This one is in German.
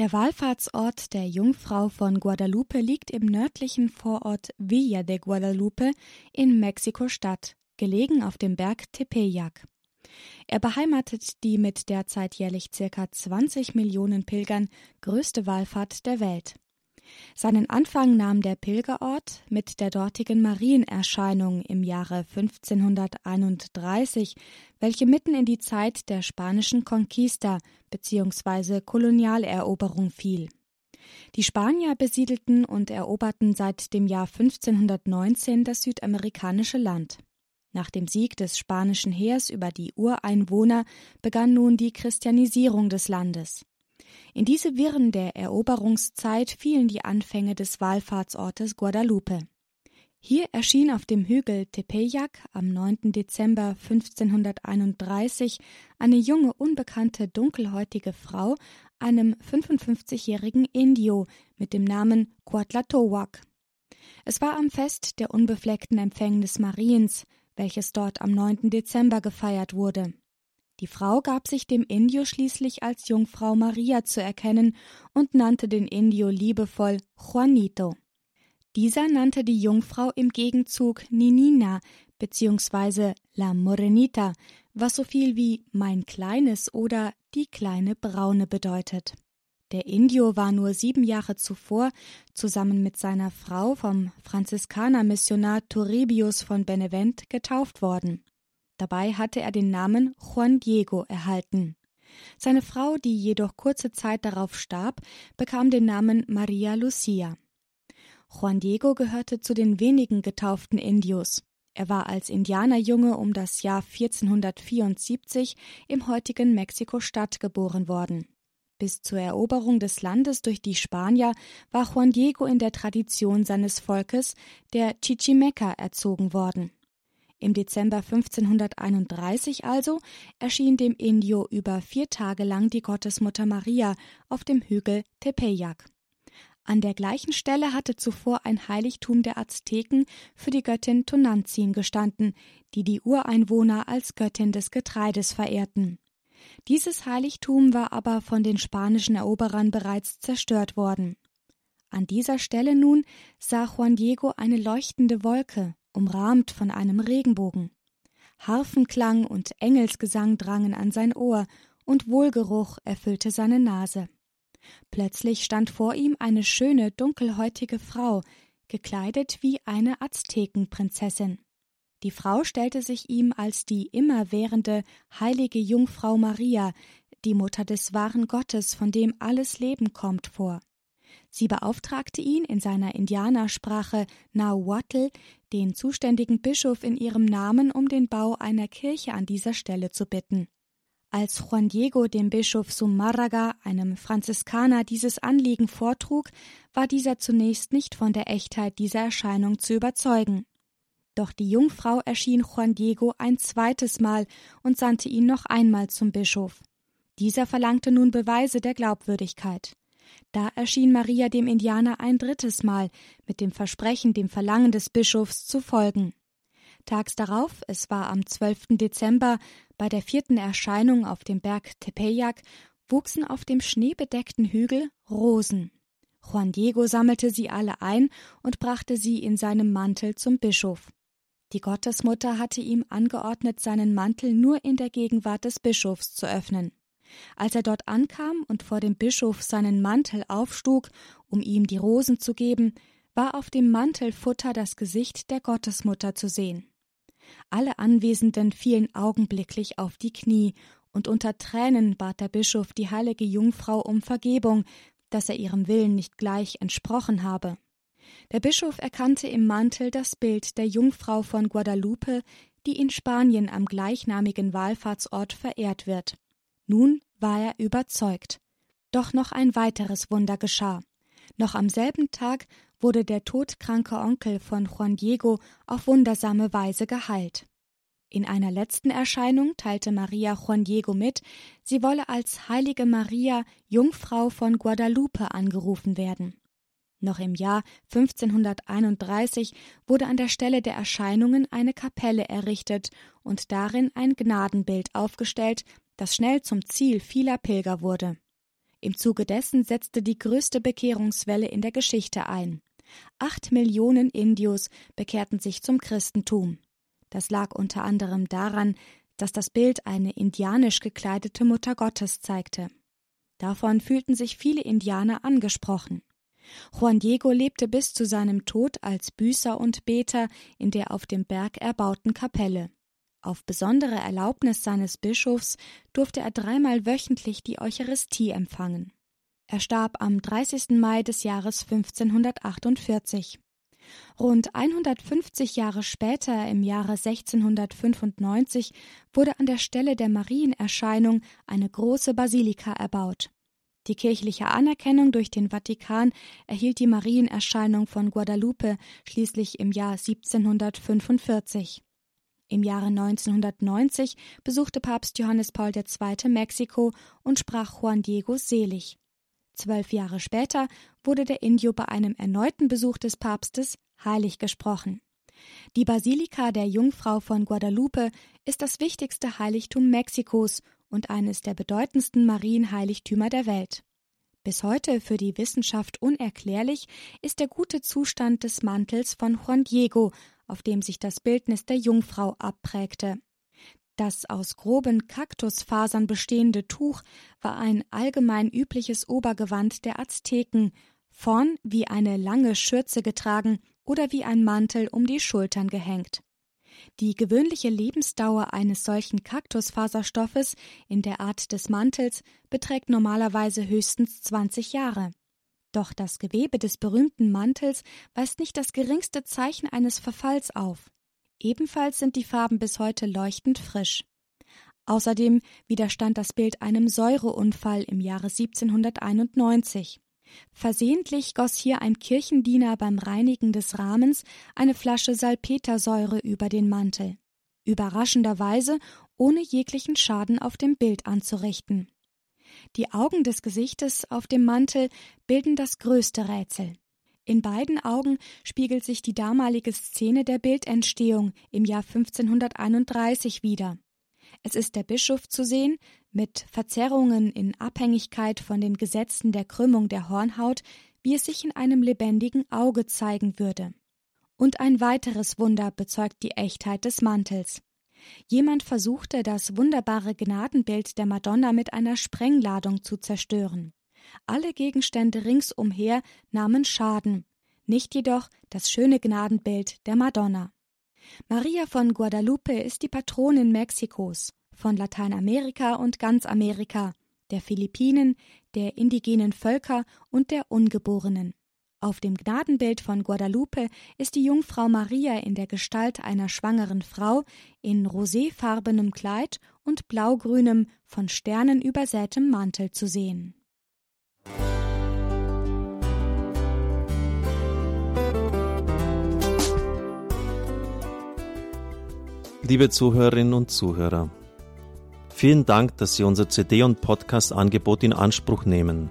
Der Wallfahrtsort der Jungfrau von Guadalupe liegt im nördlichen Vorort Villa de Guadalupe in Mexiko-Stadt, gelegen auf dem Berg Tepeyac. Er beheimatet die mit derzeit jährlich ca. 20 Millionen Pilgern größte Wallfahrt der Welt. Seinen Anfang nahm der Pilgerort mit der dortigen Marienerscheinung im Jahre 1531, welche mitten in die Zeit der spanischen Conquista bzw. Kolonialeroberung fiel. Die Spanier besiedelten und eroberten seit dem Jahr 1519 das südamerikanische Land. Nach dem Sieg des spanischen Heers über die Ureinwohner begann nun die Christianisierung des Landes. In diese Wirren der Eroberungszeit fielen die Anfänge des Wallfahrtsortes Guadalupe. Hier erschien auf dem Hügel Tepeyac am 9. Dezember 1531 eine junge, unbekannte, dunkelhäutige Frau einem 55-jährigen Indio mit dem Namen Cuatlatowak. Es war am Fest der unbefleckten Empfängnis Mariens, welches dort am 9. Dezember gefeiert wurde. Die Frau gab sich dem Indio schließlich als Jungfrau Maria zu erkennen und nannte den Indio liebevoll Juanito. Dieser nannte die Jungfrau im Gegenzug Ninina bzw. La Morenita, was so viel wie mein Kleines oder die kleine Braune bedeutet. Der Indio war nur sieben Jahre zuvor zusammen mit seiner Frau vom Franziskanermissionar Torribius von Benevent getauft worden. Dabei hatte er den Namen Juan Diego erhalten. Seine Frau, die jedoch kurze Zeit darauf starb, bekam den Namen Maria Lucia. Juan Diego gehörte zu den wenigen getauften Indios. Er war als Indianerjunge um das Jahr 1474 im heutigen Mexiko-Stadt geboren worden. Bis zur Eroberung des Landes durch die Spanier war Juan Diego in der Tradition seines Volkes, der Chichimeca, erzogen worden. Im Dezember 1531 also erschien dem Indio über vier Tage lang die Gottesmutter Maria auf dem Hügel Tepeyac. An der gleichen Stelle hatte zuvor ein Heiligtum der Azteken für die Göttin Tonantzin gestanden, die die Ureinwohner als Göttin des Getreides verehrten. Dieses Heiligtum war aber von den spanischen Eroberern bereits zerstört worden. An dieser Stelle nun sah Juan Diego eine leuchtende Wolke, umrahmt von einem Regenbogen. Harfenklang und Engelsgesang drangen an sein Ohr, und Wohlgeruch erfüllte seine Nase. Plötzlich stand vor ihm eine schöne, dunkelhäutige Frau, gekleidet wie eine Aztekenprinzessin. Die Frau stellte sich ihm als die immerwährende heilige Jungfrau Maria, die Mutter des wahren Gottes, von dem alles Leben kommt, vor. Sie beauftragte ihn in seiner Indianersprache Nahuatl, den zuständigen Bischof in ihrem Namen um den Bau einer Kirche an dieser Stelle zu bitten. Als Juan Diego dem Bischof Sumarraga, einem Franziskaner, dieses Anliegen vortrug, war dieser zunächst nicht von der Echtheit dieser Erscheinung zu überzeugen. Doch die Jungfrau erschien Juan Diego ein zweites Mal und sandte ihn noch einmal zum Bischof. Dieser verlangte nun Beweise der Glaubwürdigkeit. Da erschien Maria dem Indianer ein drittes Mal mit dem Versprechen, dem Verlangen des Bischofs zu folgen. Tags darauf, es war am 12. Dezember, bei der vierten Erscheinung auf dem Berg Tepeyac, wuchsen auf dem schneebedeckten Hügel Rosen. Juan Diego sammelte sie alle ein und brachte sie in seinem Mantel zum Bischof. Die Gottesmutter hatte ihm angeordnet, seinen Mantel nur in der Gegenwart des Bischofs zu öffnen. Als er dort ankam und vor dem Bischof seinen Mantel aufstug, um ihm die Rosen zu geben, war auf dem Mantelfutter das Gesicht der Gottesmutter zu sehen. Alle Anwesenden fielen augenblicklich auf die Knie, und unter Tränen bat der Bischof die heilige Jungfrau um Vergebung, dass er ihrem Willen nicht gleich entsprochen habe. Der Bischof erkannte im Mantel das Bild der Jungfrau von Guadalupe, die in Spanien am gleichnamigen Wallfahrtsort verehrt wird. Nun war er überzeugt. Doch noch ein weiteres Wunder geschah. Noch am selben Tag wurde der todkranke Onkel von Juan Diego auf wundersame Weise geheilt. In einer letzten Erscheinung teilte Maria Juan Diego mit, sie wolle als heilige Maria Jungfrau von Guadalupe angerufen werden. Noch im Jahr 1531 wurde an der Stelle der Erscheinungen eine Kapelle errichtet und darin ein Gnadenbild aufgestellt, das schnell zum Ziel vieler Pilger wurde. Im Zuge dessen setzte die größte Bekehrungswelle in der Geschichte ein. Acht Millionen Indios bekehrten sich zum Christentum. Das lag unter anderem daran, dass das Bild eine indianisch gekleidete Mutter Gottes zeigte. Davon fühlten sich viele Indianer angesprochen. Juan Diego lebte bis zu seinem Tod als Büßer und Beter in der auf dem Berg erbauten Kapelle. Auf besondere Erlaubnis seines Bischofs durfte er dreimal wöchentlich die Eucharistie empfangen. Er starb am 30. Mai des Jahres 1548. Rund 150 Jahre später, im Jahre 1695, wurde an der Stelle der Marienerscheinung eine große Basilika erbaut. Die kirchliche Anerkennung durch den Vatikan erhielt die Marienerscheinung von Guadalupe schließlich im Jahr 1745. Im Jahre 1990 besuchte Papst Johannes Paul II. Mexiko und sprach Juan Diego selig. Zwölf Jahre später wurde der Indio bei einem erneuten Besuch des Papstes heilig gesprochen. Die Basilika der Jungfrau von Guadalupe ist das wichtigste Heiligtum Mexikos und eines der bedeutendsten Marienheiligtümer der Welt. Bis heute für die Wissenschaft unerklärlich ist der gute Zustand des Mantels von Juan Diego auf dem sich das Bildnis der Jungfrau abprägte. Das aus groben Kaktusfasern bestehende Tuch war ein allgemein übliches Obergewand der Azteken, vorn wie eine lange Schürze getragen oder wie ein Mantel um die Schultern gehängt. Die gewöhnliche Lebensdauer eines solchen Kaktusfaserstoffes in der Art des Mantels beträgt normalerweise höchstens 20 Jahre. Doch das Gewebe des berühmten Mantels weist nicht das geringste Zeichen eines Verfalls auf. Ebenfalls sind die Farben bis heute leuchtend frisch. Außerdem widerstand das Bild einem Säureunfall im Jahre 1791. Versehentlich goss hier ein Kirchendiener beim Reinigen des Rahmens eine Flasche Salpetersäure über den Mantel. Überraschenderweise ohne jeglichen Schaden auf dem Bild anzurichten. Die Augen des Gesichtes auf dem Mantel bilden das größte Rätsel. In beiden Augen spiegelt sich die damalige Szene der Bildentstehung im Jahr 1531 wider. Es ist der Bischof zu sehen, mit Verzerrungen in Abhängigkeit von den Gesetzen der Krümmung der Hornhaut, wie es sich in einem lebendigen Auge zeigen würde. Und ein weiteres Wunder bezeugt die Echtheit des Mantels. Jemand versuchte, das wunderbare Gnadenbild der Madonna mit einer Sprengladung zu zerstören. Alle Gegenstände ringsumher nahmen Schaden, nicht jedoch das schöne Gnadenbild der Madonna. Maria von Guadalupe ist die Patronin Mexikos, von Lateinamerika und ganz Amerika, der Philippinen, der indigenen Völker und der Ungeborenen. Auf dem Gnadenbild von Guadalupe ist die Jungfrau Maria in der Gestalt einer schwangeren Frau in roséfarbenem Kleid und blaugrünem, von Sternen übersätem Mantel zu sehen. Liebe Zuhörerinnen und Zuhörer, vielen Dank, dass Sie unser CD- und Podcast-Angebot in Anspruch nehmen.